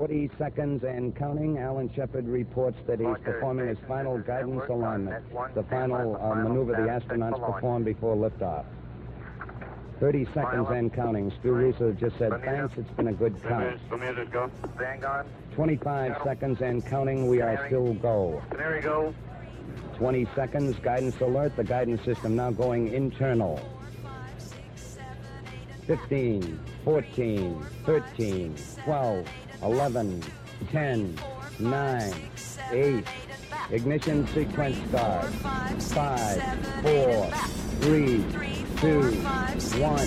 40 seconds and counting. Alan Shepard reports that he's performing his final guidance alignment, the final uh, maneuver the astronauts perform before liftoff. 30 seconds and counting. Stu Roosa just said, thanks, it's been a good count. Bermuda's go. Vanguard. 25 seconds and counting. We are still go. Canary go. 20 seconds. Guidance alert. The guidance system now going internal. 15, 14, 13, 12, 11, 10, 9, 8. Ignition sequence start. 5, 4, 3, 2, 1,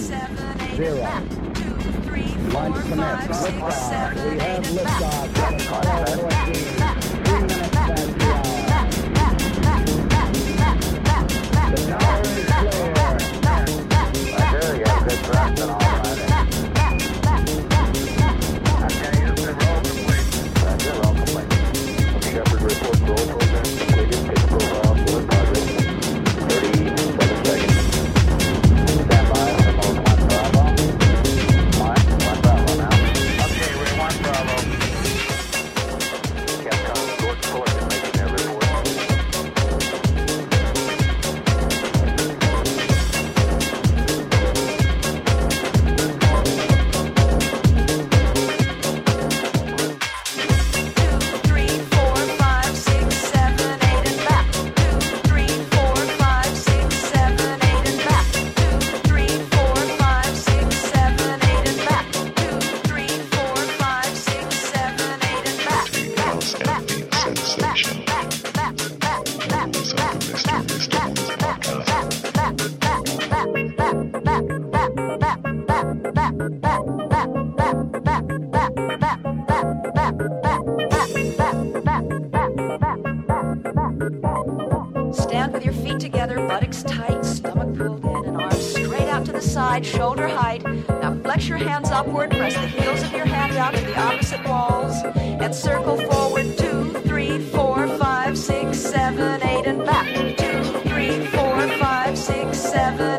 0. Launch commit. Liftoff. We have liftoff. Hands upward, press the heels of your hands out to the opposite walls, and circle forward seven,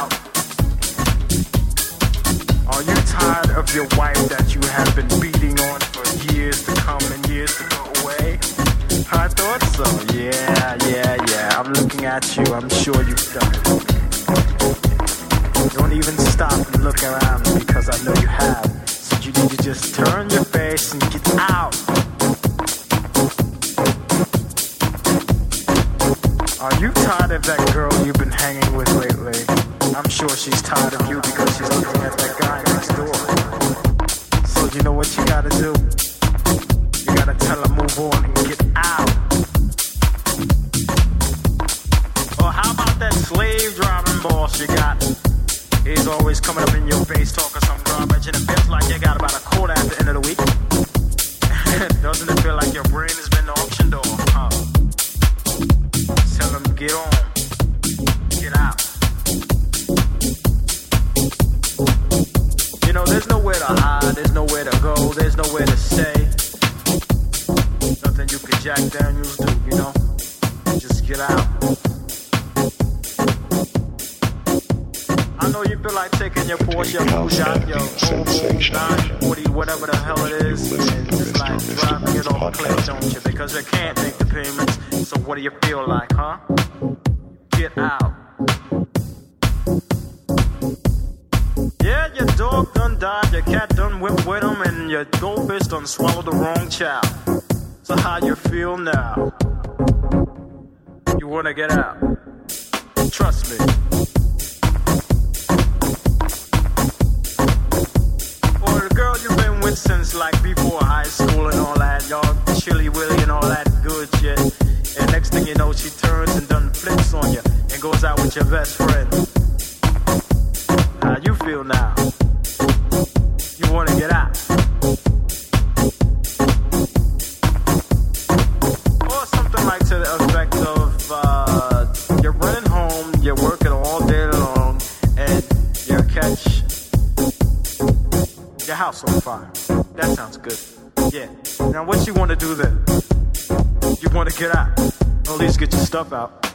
out. Are you tired of your wife that you have been beating on for years to come and years to go away? I thought so. Yeah, yeah, yeah. I'm looking at you. I'm sure you've done it. Don't even stop and look around because I know you have. So you need to just turn your face and get out. Are you tired of that girl you've been hanging with lately? I'm sure she's tired of you because she's looking at that guy next door. So you know what you gotta do? You gotta tell her move on and get out. Or how about that slave driving boss you got? He's always coming up in your face talking some garbage and it feels like you got about a quarter at the end of the week. Doesn't it feel like your brain has been auctioned off, huh? Tell him get on. There's nowhere to hide, there's nowhere to go, there's nowhere to stay. Nothing you can Jack Daniels do, you know? Just get out. I know you feel like taking your Porsche, your Peugeot, your Volvo, 940, whatever the hell it is, and just like driving it off a cliff, don't you? Because you can't make the payments. So what do you feel like, huh? Get out. Yeah, your dog done died, your cat done whipped with him, and your goldfish done swallowed the wrong child. So how you feel now? You wanna get out? Trust me. Or the girl you've been with since like before high school and all that, y'all chilly willy and all that good shit. And next thing you know, she turns and done flips on you and goes out with your best friend. Do then? You wanna get out? At least get your stuff out.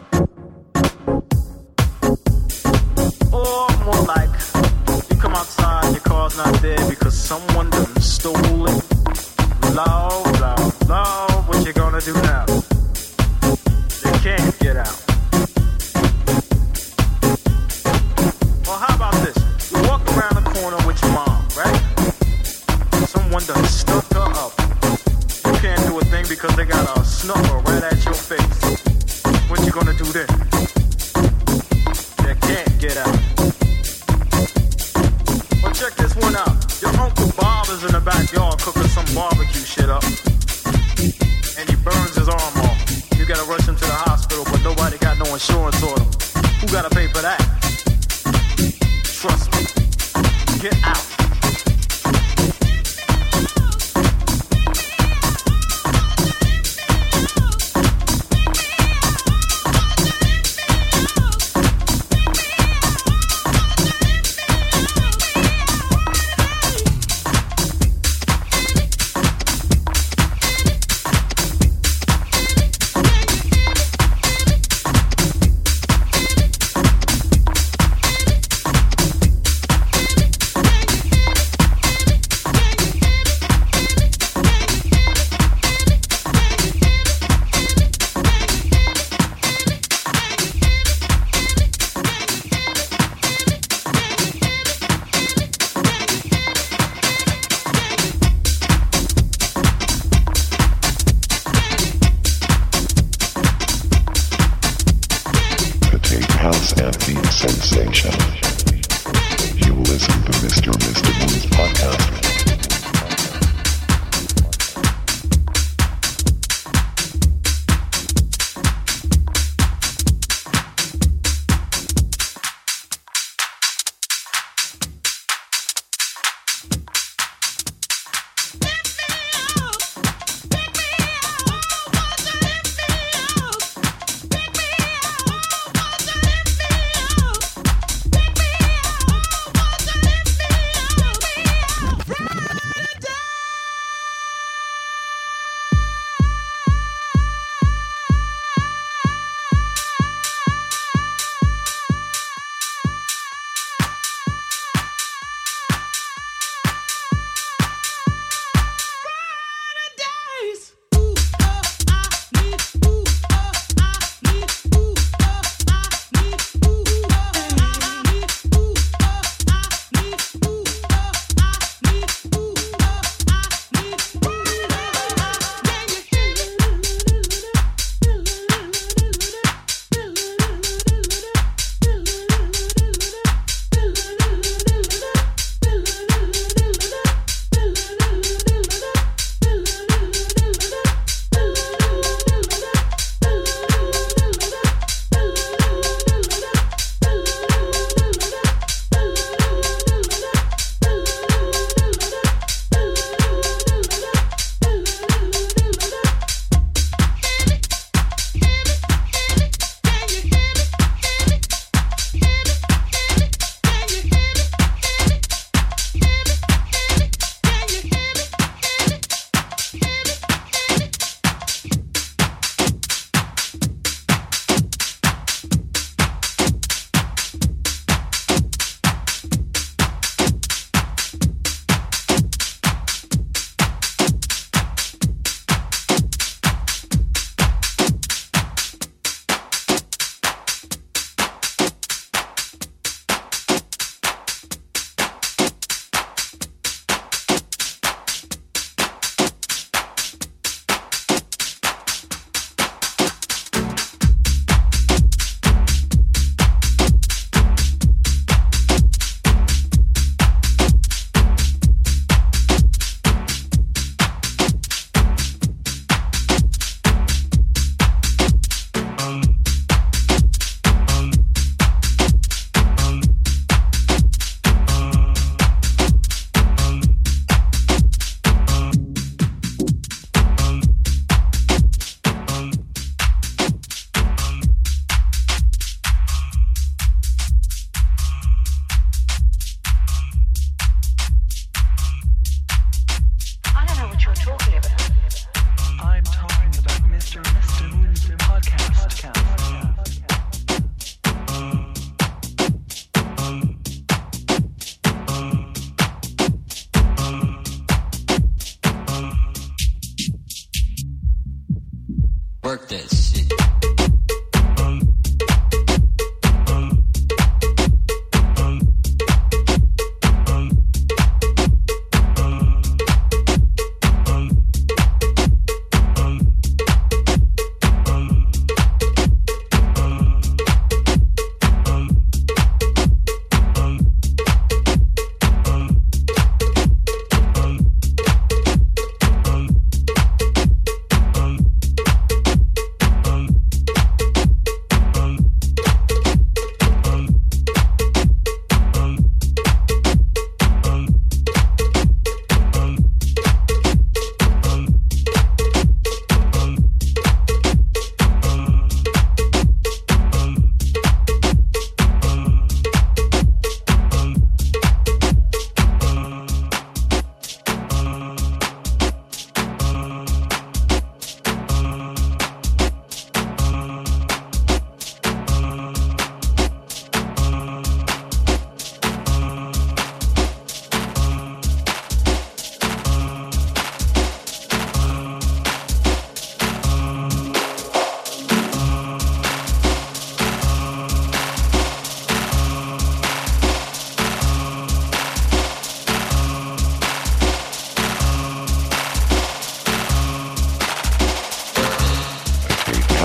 I'm talking about Mr. Mr. Moon's podcast. podcast.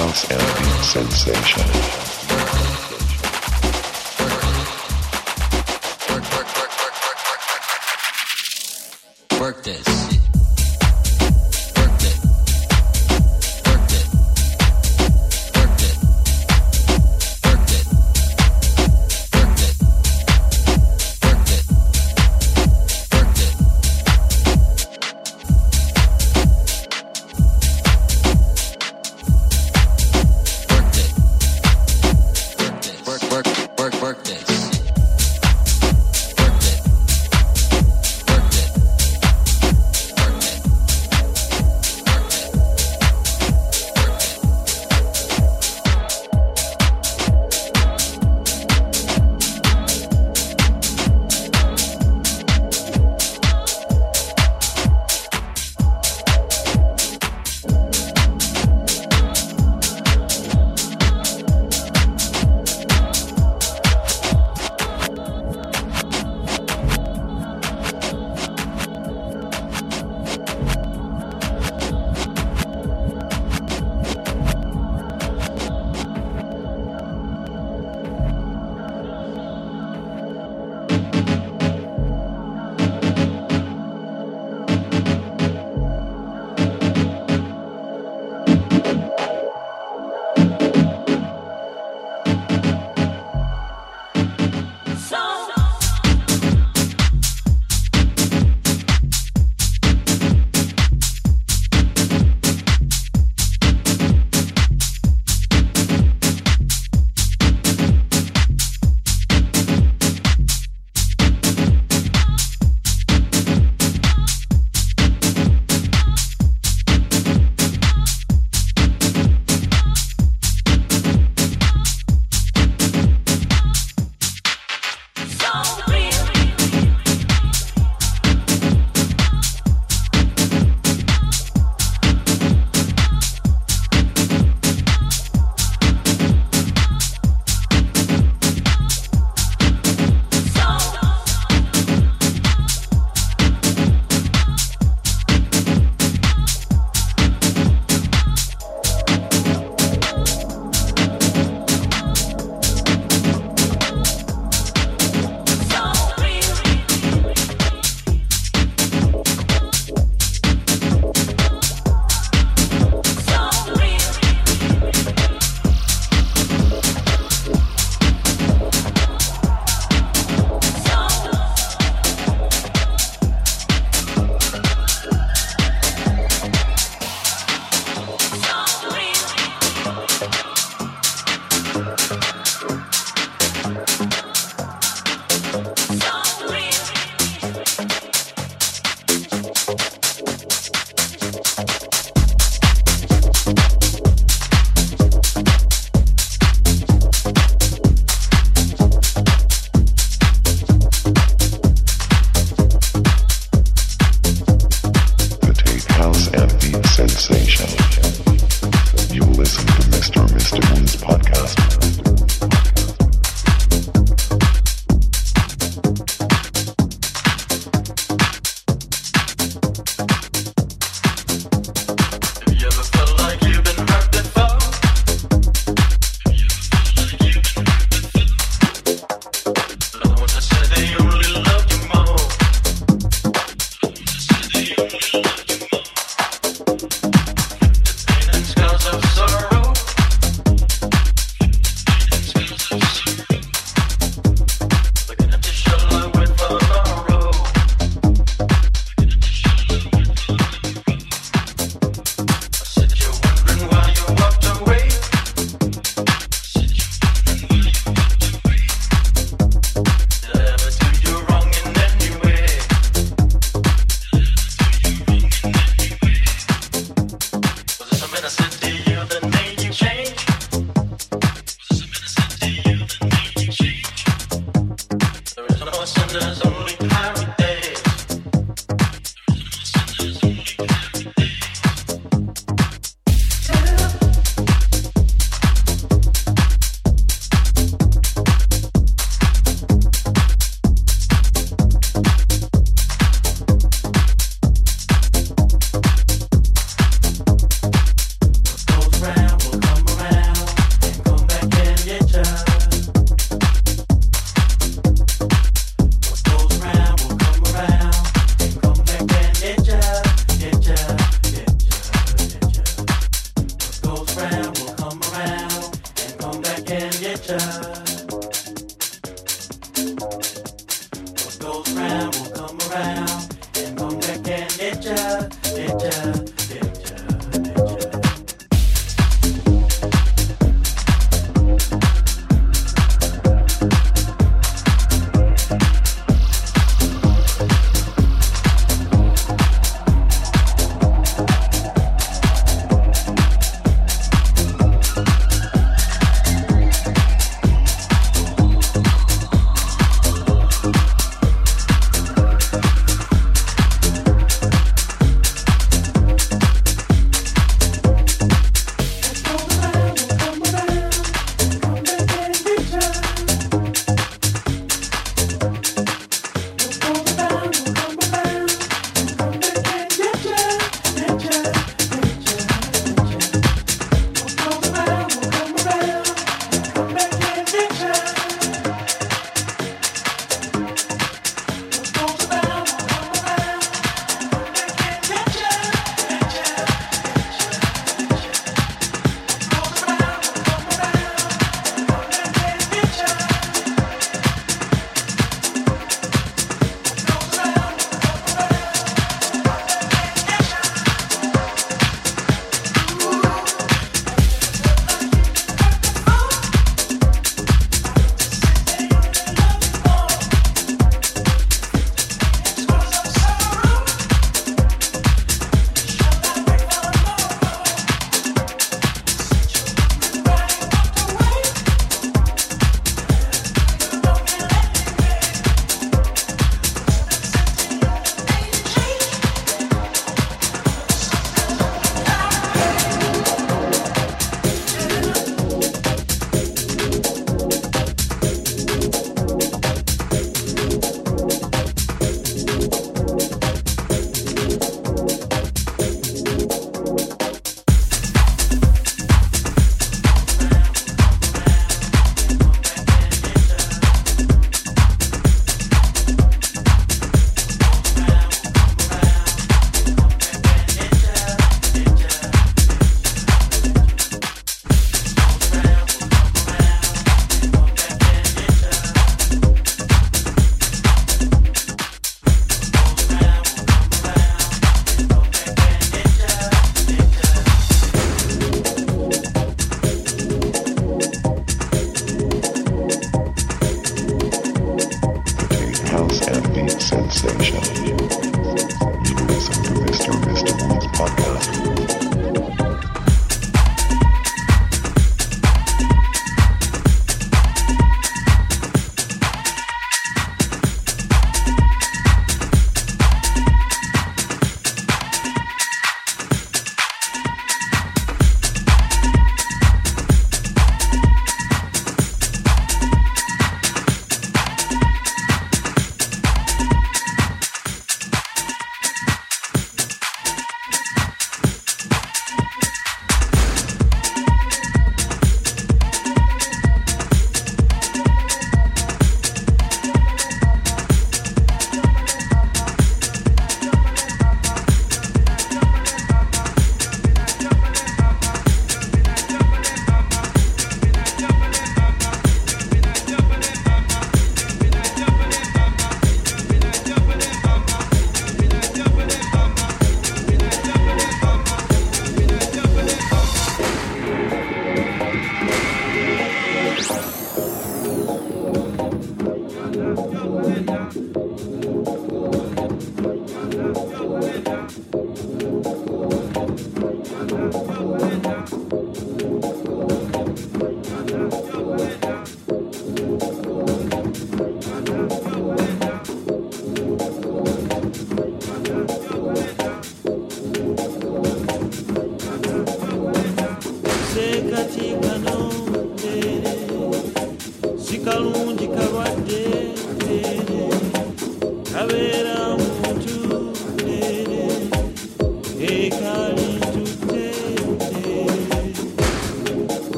house and ambient sensation.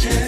I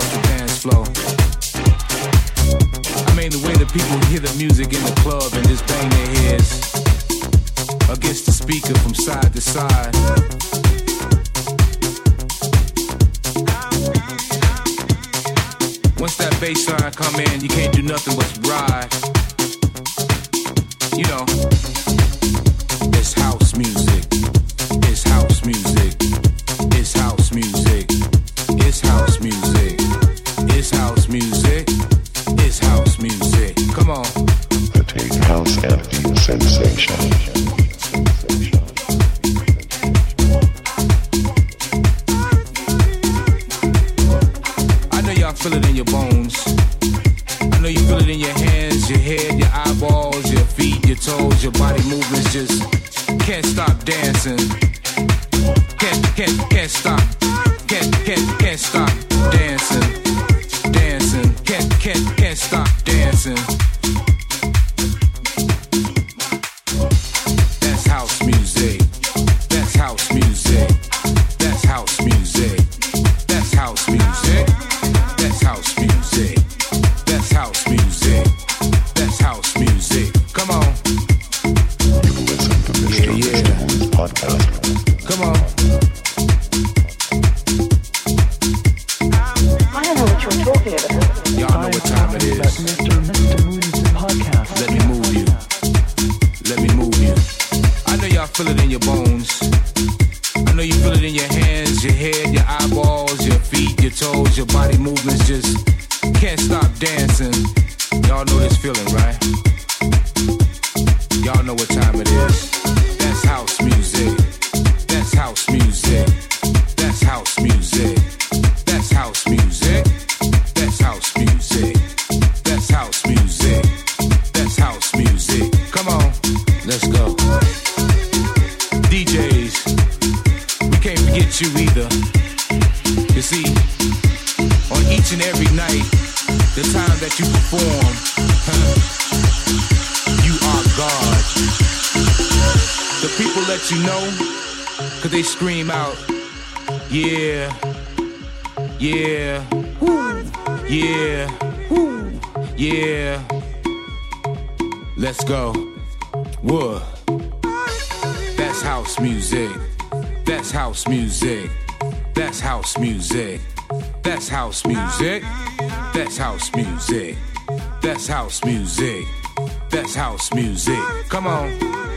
across dance floor. I mean, the way the people hear the music in the club and just bang their heads against the speaker from side to side. Once that bass line come in, you can't do nothing but ride. You know, Sensation. Y'all you know, cause they scream out, yeah, yeah, woo, yeah, woo, yeah. Let's go. What? That's house music. That's house music. That's house music. That's house music. That's house music. That's house music. That's house music. Come on.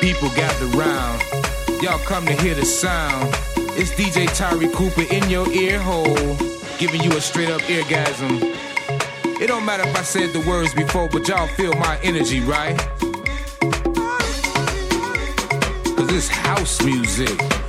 People gather round. Y'all come to hear the sound. It's DJ Tyree Cooper in your ear hole, giving you a straight up eargasm. It don't matter if I said the words before, but y'all feel my energy, right? Cause it's house music.